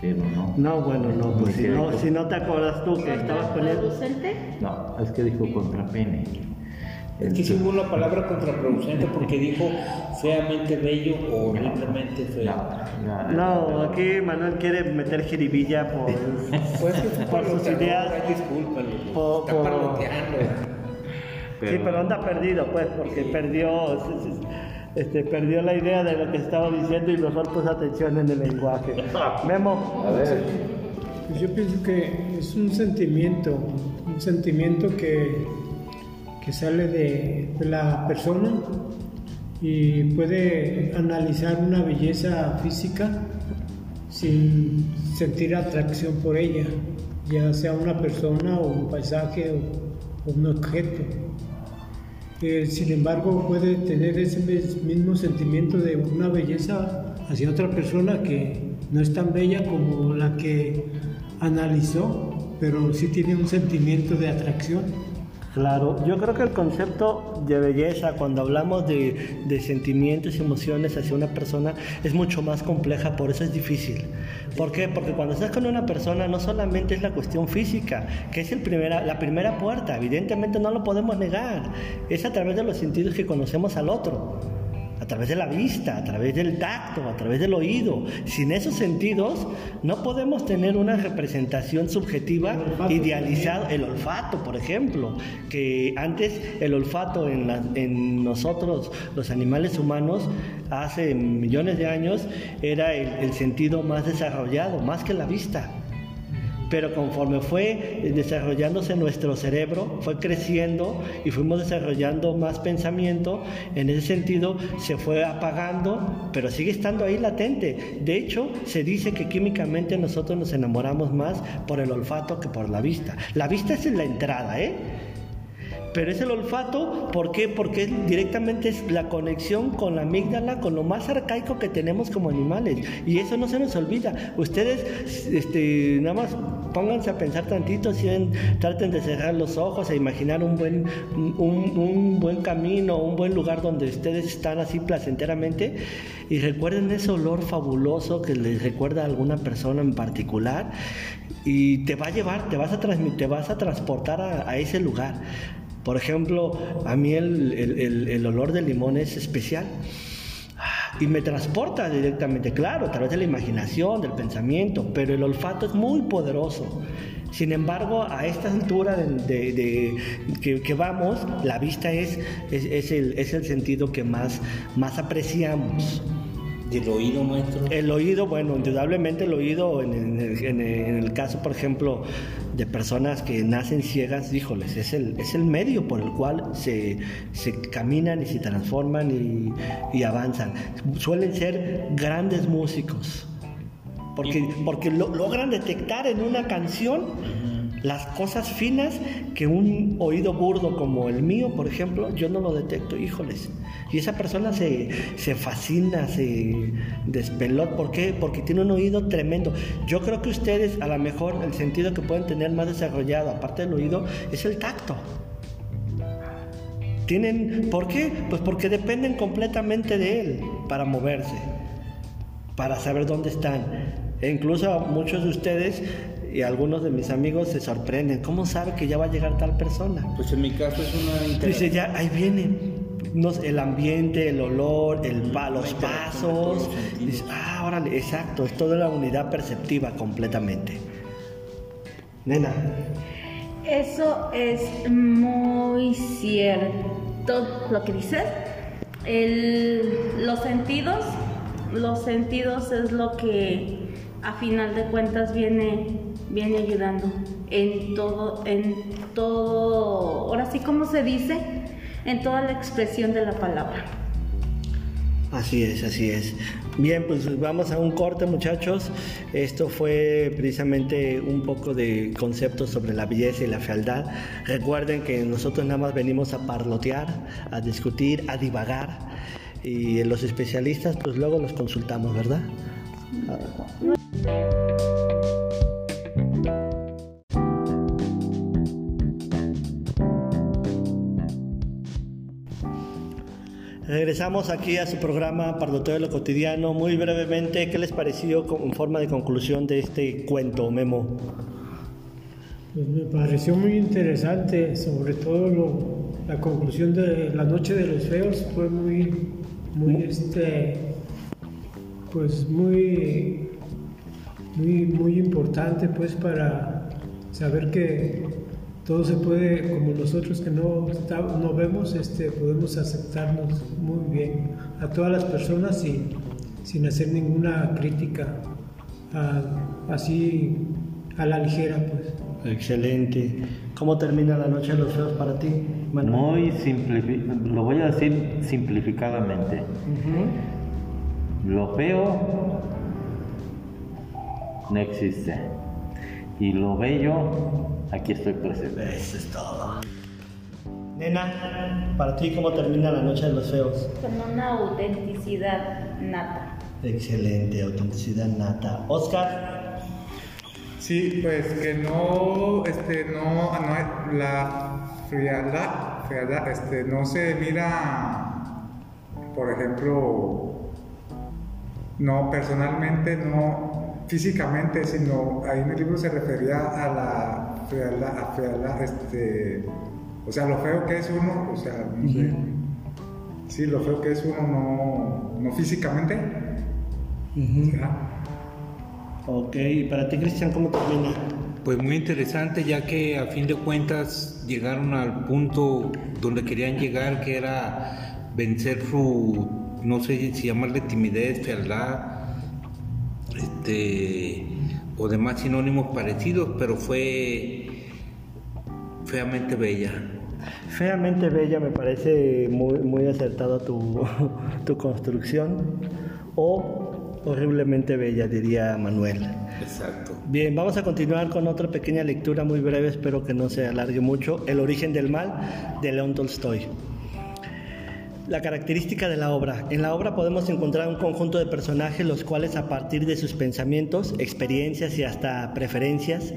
pero no. No, bueno, no, pues si no, si no te acuerdas tú que estabas poniendo... No, es que dijo contra pene. Es que sí hubo una palabra contraproducente porque dijo feamente bello o horriblemente feo. No, No, aquí Manuel quiere meter jiribilla por... *laughs* Pues que es Por sus ideas. Por- Está por- parloteando. Sí, pero anda perdido, pues, porque perdió, este, perdió la idea de lo que estaba diciendo y mejor puso atención en el lenguaje. *laughs* Memo, A ver, Pues yo pienso que es un sentimiento, un sentimiento que, que sale de, la persona y puede analizar una belleza física sin sentir atracción por ella, ya sea una persona o un paisaje o, un objeto. Eh, sin embargo, puede tener ese mismo sentimiento de una belleza hacia otra persona que no es tan bella como la que analizó, pero sí tiene un sentimiento de atracción. Claro, yo creo que el concepto de belleza, cuando hablamos de, sentimientos y emociones hacia una persona, es mucho más compleja, por eso es difícil. ¿Por qué? Porque cuando estás con una persona no solamente es la cuestión física, que es el primera, la primera puerta, evidentemente no lo podemos negar, es a través de los sentidos que conocemos al otro. A través de la vista, a través del tacto, a través del oído. Sin esos sentidos no podemos tener una representación subjetiva idealizada el olfato, por ejemplo, que antes el olfato en, la- en nosotros, los animales humanos, hace millones de años, era el, el sentido más desarrollado, más que la vista. Pero conforme fue desarrollándose nuestro cerebro, fue creciendo y fuimos desarrollando más pensamiento, en ese sentido se fue apagando, pero sigue estando ahí latente. De hecho, se dice que químicamente nosotros nos enamoramos más por el olfato que por la vista. La vista es la entrada, ¿eh? Pero es el olfato, ¿por qué? Porque directamente es la conexión con la amígdala, con lo más arcaico que tenemos como animales. Y eso no se nos olvida. Ustedes, este, nada más pónganse a pensar tantito, si en- traten de cerrar los ojos e imaginar un buen, un, buen camino, un buen lugar donde ustedes están así placenteramente. Y recuerden ese olor fabuloso que les recuerda a alguna persona en particular. Y te va a llevar, te vas a te vas a transportar a ese lugar. Por ejemplo, a mí el, el- olor del limón es especial y me transporta directamente, claro, a través de la imaginación, del pensamiento, pero el olfato es muy poderoso. Sin embargo, a esta altura de, de- que vamos, la vista es, es, es el, es el sentido que más, más apreciamos. Del oído nuestro. El oído, bueno, indudablemente el oído, en, en el- en el, en el caso, por ejemplo, de personas que nacen ciegas, híjoles, es el, es el medio por el cual se, se caminan y se transforman y, y avanzan. Suelen ser grandes músicos, porque, porque lo- logran detectar en una canción las cosas finas que un oído burdo como el mío, por ejemplo, yo no lo detecto, híjoles. Y esa persona se, se fascina, se despeló. ¿Por qué? Porque tiene un oído tremendo. Yo creo que ustedes, a lo mejor, el sentido que pueden tener más desarrollado, aparte del oído, es el tacto. Tienen, ¿por qué? Pues porque dependen completamente de él para moverse, para saber dónde están. E incluso muchos de ustedes y algunos de mis amigos se sorprenden. ¿Cómo sabe que ya va a llegar tal persona? Pues en mi caso es una Dice, ya, ahí viene. No sé, el ambiente, el olor, el pa- los pasos. Dice, ah, órale, exacto, es toda la unidad perceptiva completamente. Nena, Eso es muy cierto lo que dices. El- los sentidos, los sentidos es lo que a final de cuentas viene, viene ayudando en todo, en todo, ahora sí como se dice, en toda la expresión de la palabra. Así es, así es. Bien, pues vamos a un corte muchachos. Esto fue precisamente un poco de conceptos sobre la belleza y la fealdad. Recuerden que nosotros nada más venimos a parlotear, a discutir, a divagar. Y los especialistas pues luego los consultamos, ¿verdad? Regresamos aquí a su programa Parloteo de lo Cotidiano. Muy brevemente, ¿qué les pareció en forma de conclusión de este cuento, Memo? Pues me pareció muy interesante, sobre todo la conclusión de La Noche de los Feos fue muy, muy, este, pues muy, muy, muy importante, pues para saber que todo se puede, como nosotros que no, no vemos, este, podemos aceptarnos muy bien a todas las personas sin, sin hacer ninguna crítica, a- así a la ligera, pues. Excelente. ¿Cómo termina la noche de los feos para ti, Manuel? Muy simplificado, lo voy a decir simplificadamente. Lo feo no existe. Y lo bello, aquí estoy presente. Eso es todo. Nena, para ti, ¿cómo termina la noche de los feos? Con una autenticidad nata. Excelente, autenticidad nata. Oscar, Sí, pues que no, este, no, no la frialdad, frialdad, este, no se mira, por ejemplo, no personalmente, no físicamente, sino ahí en el libro se refería a la frialdad, a frialdad, este, o sea, lo feo que es uno, o sea, no sé, sí, lo feo que es uno, no, no físicamente, ¿será? ok, y para ti, Cristian, ¿cómo termina? Pues muy interesante, ya que a fin de cuentas llegaron al punto donde querían llegar, que era vencer su, no sé si llamarle timidez, fealdad, este, o demás sinónimos parecidos, pero fue feamente bella. Feamente bella me parece muy, muy acertada tu, *laughs* tu construcción. O horriblemente bella, diría Manuel. Exacto. Bien, vamos a continuar con otra pequeña lectura muy breve, espero que no se alargue mucho. El origen del mal de León Tolstoy. La característica de la obra. En la obra podemos encontrar un conjunto de personajes los cuales a partir de sus pensamientos, experiencias y hasta preferencias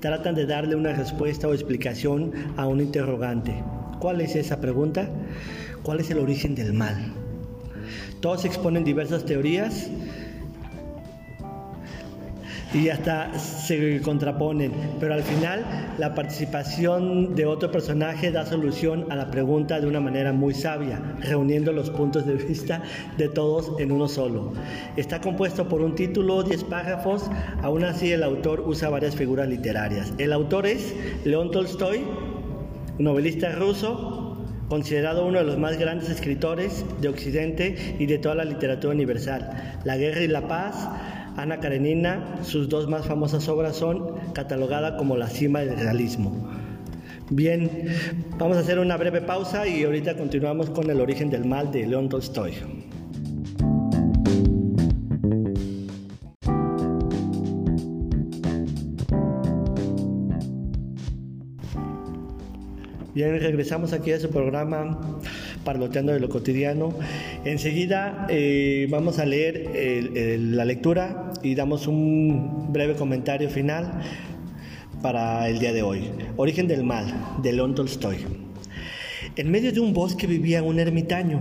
tratan de darle una respuesta o explicación a un interrogante. ¿Cuál es esa pregunta? ¿Cuál es el origen del mal? Todos exponen diversas teorías y hasta se contraponen, pero al final la participación de otro personaje da solución a la pregunta de una manera muy sabia, reuniendo los puntos de vista de todos en uno solo. Está compuesto por un título, 10 párrafos, aún así el autor usa varias figuras literarias. El autor es León Tolstoy, novelista ruso, considerado uno de los más grandes escritores de Occidente y de toda la literatura universal. La guerra y la paz, Ana Karenina, sus dos más famosas obras son catalogadas como la cima del realismo. Bien, vamos a hacer una breve pausa y ahorita continuamos con el origen del mal de León Tolstoy. Bien, regresamos aquí a su programa Parloteando de lo Cotidiano. Enseguida eh, vamos a leer la lectura y damos un breve comentario final para el día de hoy. Origen del mal, de León Tolstoy. En medio de un bosque vivía un ermitaño,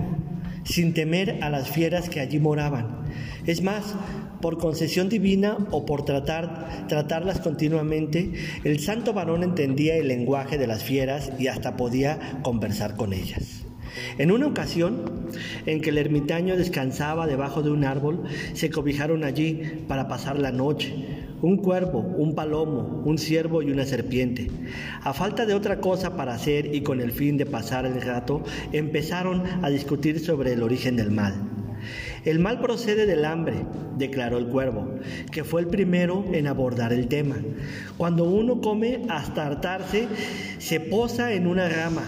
sin temer a las fieras que allí moraban. Es más, por concesión divina o por tratar, tratarlas continuamente, el santo varón entendía el lenguaje de las fieras y hasta podía conversar con ellas. En una ocasión en que el ermitaño descansaba debajo de un árbol, se cobijaron allí para pasar la noche un cuervo, un palomo, un ciervo y una serpiente. A falta de otra cosa para hacer y con el fin de pasar el rato, empezaron a discutir sobre el origen del mal. El mal procede del hambre, declaró el cuervo, que fue el primero en abordar el tema. Cuando uno come hasta hartarse, se posa en una rama,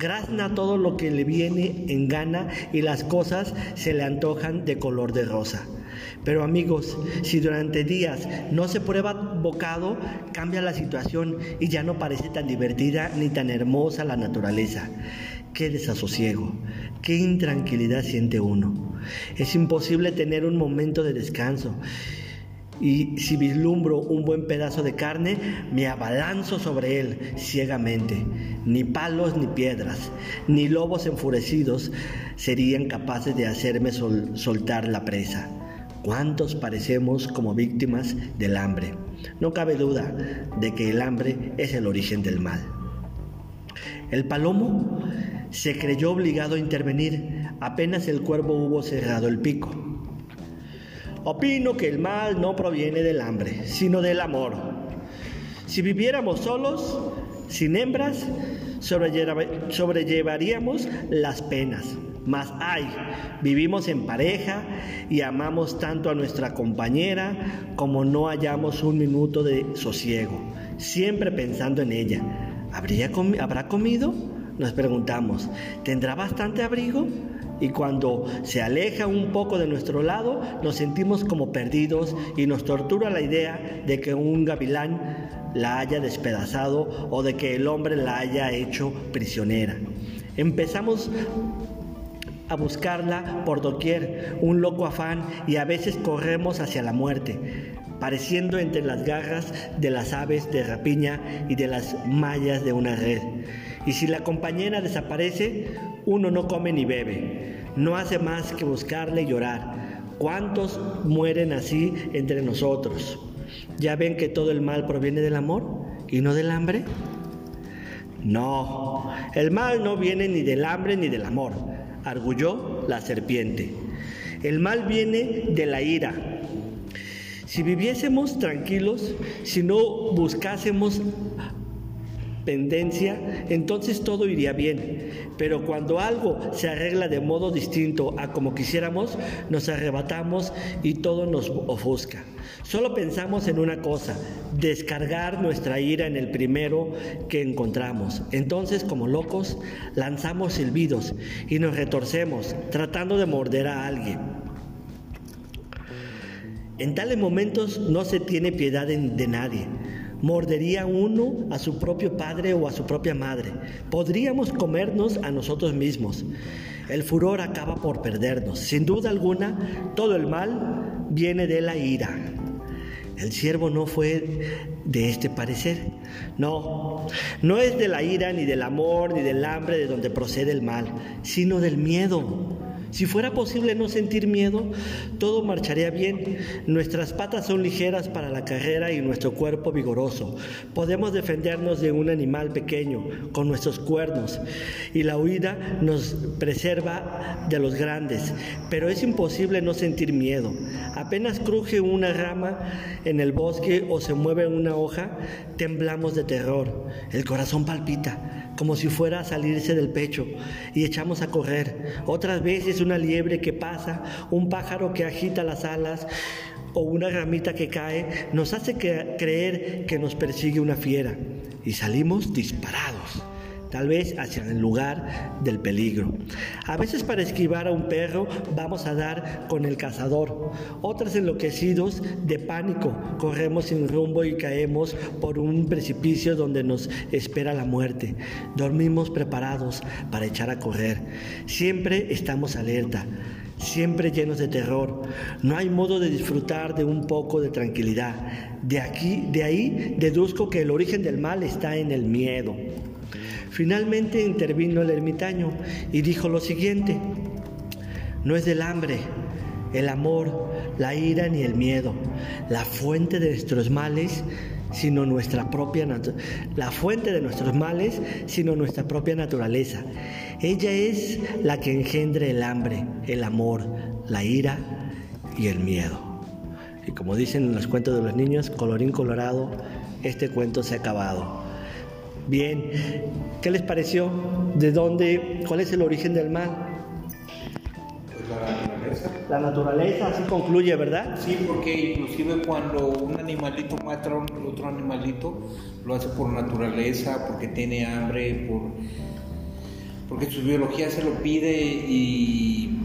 grazna todo lo que le viene en gana y las cosas se le antojan de color de rosa. Pero amigos, si durante días no se prueba bocado, cambia la situación y ya no parece tan divertida ni tan hermosa la naturaleza. Qué desasosiego, qué intranquilidad siente uno. Es imposible tener un momento de descanso. Y si vislumbro un buen pedazo de carne, me abalanzo sobre él ciegamente. Ni palos ni piedras, ni lobos enfurecidos serían capaces de hacerme soltar la presa. ¿Cuántos parecemos como víctimas del hambre? No cabe duda de que el hambre es el origen del mal. El palomo se creyó obligado a intervenir apenas el cuervo hubo cerrado el pico. Opino que el mal no proviene del hambre, sino del amor. Si viviéramos solos, sin hembras, sobrellevaríamos las penas. Mas ay, vivimos en pareja y amamos tanto a nuestra compañera como no hallamos un minuto de sosiego, siempre pensando en ella. ¿Habría ¿Habrá comido? Nos preguntamos. ¿Tendrá bastante abrigo? Y cuando se aleja un poco de nuestro lado, nos sentimos como perdidos y nos tortura la idea de que un gavilán la haya despedazado o de que el hombre la haya hecho prisionera. Empezamos a buscarla por doquier, un loco afán, y a veces corremos hacia la muerte, pareciendo entre las garras de las aves de rapiña y de las mallas de una red. Y si la compañera desaparece, uno no come ni bebe, no hace más que buscarle y llorar. ¿Cuántos mueren así entre nosotros? ¿Ya ven que todo el mal proviene del amor y no del hambre? No, el mal no viene ni del hambre ni del amor arguyó la serpiente. El mal viene de la ira. Si viviésemos tranquilos, si no buscásemos pendencia, entonces todo iría bien. Pero cuando algo se arregla de modo distinto a como quisiéramos, nos arrebatamos y todo nos ofusca. Solo pensamos en una cosa, descargar nuestra ira en el primero que encontramos. Entonces, como locos, lanzamos silbidos y nos retorcemos tratando de morder a alguien. En tales momentos no se tiene piedad de nadie. Mordería uno a su propio padre o a su propia madre. Podríamos comernos a nosotros mismos. El furor acaba por perdernos. Sin duda alguna, todo el mal viene de la ira. El siervo no fue de este parecer. No, no es de la ira, ni del amor, ni del hambre de donde procede el mal, sino del miedo. Si fuera posible no sentir miedo, todo marcharía bien. Nuestras patas son ligeras para la carrera y nuestro cuerpo vigoroso. Podemos defendernos de un animal pequeño con nuestros cuernos y la huida nos preserva de los grandes. Pero es imposible no sentir miedo. Apenas cruje una rama en el bosque o se mueve una hoja, temblamos de terror. El corazón palpita como si fuera a salirse del pecho, y echamos a correr. Otras veces una liebre que pasa, un pájaro que agita las alas, o una ramita que cae, nos hace creer que nos persigue una fiera, y salimos disparados tal vez hacia el lugar del peligro. A veces para esquivar a un perro vamos a dar con el cazador. Otras enloquecidos de pánico corremos sin rumbo y caemos por un precipicio donde nos espera la muerte. Dormimos preparados para echar a correr. Siempre estamos alerta siempre llenos de terror. No hay modo de disfrutar de un poco de tranquilidad. De aquí, de ahí deduzco que el origen del mal está en el miedo. Finalmente intervino el ermitaño y dijo lo siguiente, no es del hambre, el amor, la ira ni el miedo, la fuente de nuestros males, sino nuestra propia la fuente de nuestros males, sino nuestra propia naturaleza. Ella es la que engendra el hambre, el amor, la ira y el miedo. Y como dicen en los cuentos de los niños, colorín colorado, este cuento se ha acabado. Bien, ¿qué les pareció? ¿De dónde? ¿Cuál es el origen del mal? Pues la naturaleza. La naturaleza, así concluye, ¿verdad? Sí, porque inclusive cuando un animalito mata a otro animalito, lo hace por naturaleza, porque tiene hambre, por porque su biología se lo pide y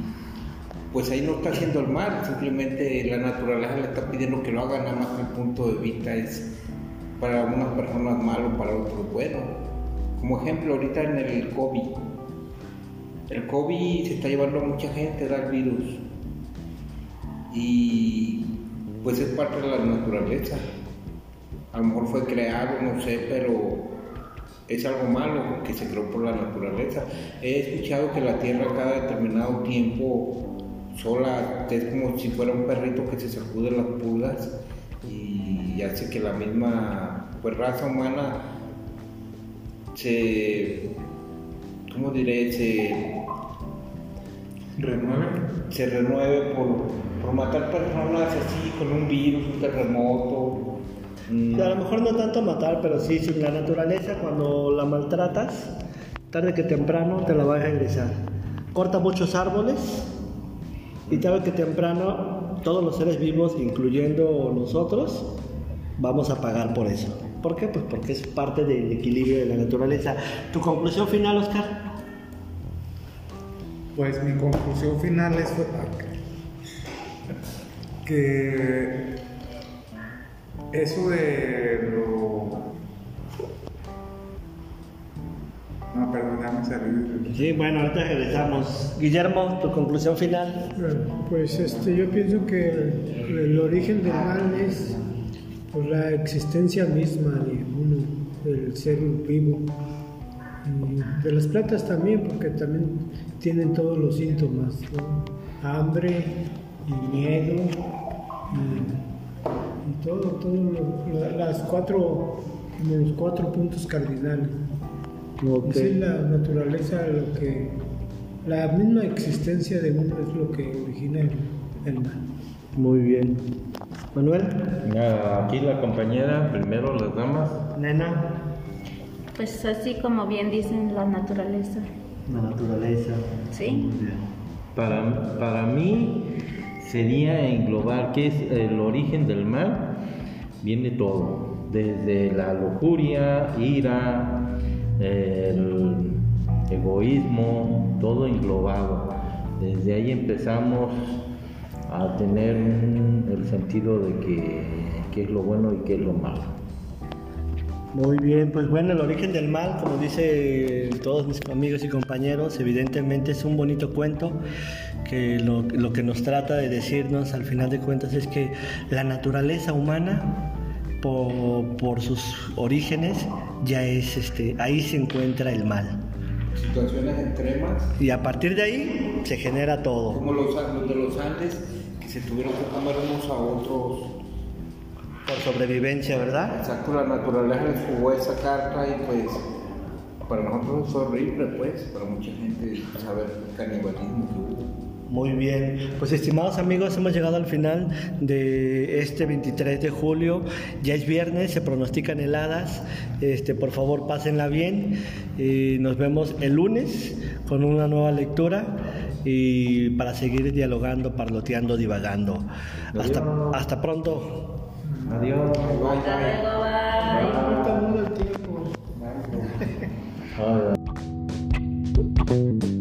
pues ahí no está haciendo el mal, simplemente la naturaleza le está pidiendo que lo haga, nada más que el punto de vista es para algunas personas malo, para otros bueno. Como ejemplo, ahorita en el COVID, el COVID se está llevando a mucha gente, da el virus. Y pues es parte de la naturaleza. A lo mejor fue creado, no sé, pero es algo malo que se creó por la naturaleza. He escuchado que la Tierra cada determinado tiempo sola es como si fuera un perrito que se sacude las pulgas y hace que la misma pues, raza humana se, ¿cómo diré? Se renueve, se renueve por, por matar personas así con un virus, un terremoto. Mm. A lo mejor no tanto matar, pero sí, sin la naturaleza, cuando la maltratas, tarde que temprano te la va a regresar. Corta muchos árboles y tarde que temprano todos los seres vivos, incluyendo nosotros, vamos a pagar por eso. ¿Por qué? Pues porque es parte del equilibrio de la naturaleza. ¿Tu conclusión final, Oscar? Pues mi conclusión final es que eso de lo No, perdón, salir. Sí, bueno, ahorita regresamos. Guillermo, tu conclusión final. pues este, yo pienso que el, origen del mal es pues, la existencia misma de uno, del ser vivo. Y de las plantas también, porque también tienen todos los síntomas, hambre y miedo y, todo, todo las cuatro, los cuatro puntos cardinales. Es la naturaleza lo que. La misma existencia de uno es lo que origina el, mal. Muy bien. Manuel. Aquí la compañera, primero las damas. Nena. Pues así como bien dicen, la naturaleza. La naturaleza. Sí. Para, para mí sería englobar qué es el origen del mal. Viene todo, desde la lujuria, ira, el egoísmo, todo englobado. Desde ahí empezamos a tener el sentido de que, qué es lo bueno y qué es lo malo. Muy bien, pues bueno, el origen del mal, como dice todos mis amigos y compañeros, evidentemente es un bonito cuento que lo, lo que nos trata de decirnos al final de cuentas es que la naturaleza humana por, sus orígenes, ya es este, ahí se encuentra el mal. Situaciones extremas. Y a partir de ahí se genera todo. Como los, de los Andes, se tuvieron que comer unos a otros. Por sobrevivencia, ¿verdad? Exacto, la naturaleza les jugó esa carta y pues para nosotros es horrible, pues, para mucha gente saber el canibalismo que hubo. Muy bien, pues estimados amigos, hemos llegado al final de este 23 de julio. Ya es viernes, se pronostican heladas. Este, por favor, pásenla bien. Y nos vemos el lunes con una nueva lectura y para seguir dialogando, parloteando, divagando. Hasta, hasta pronto. Adiós. *laughs*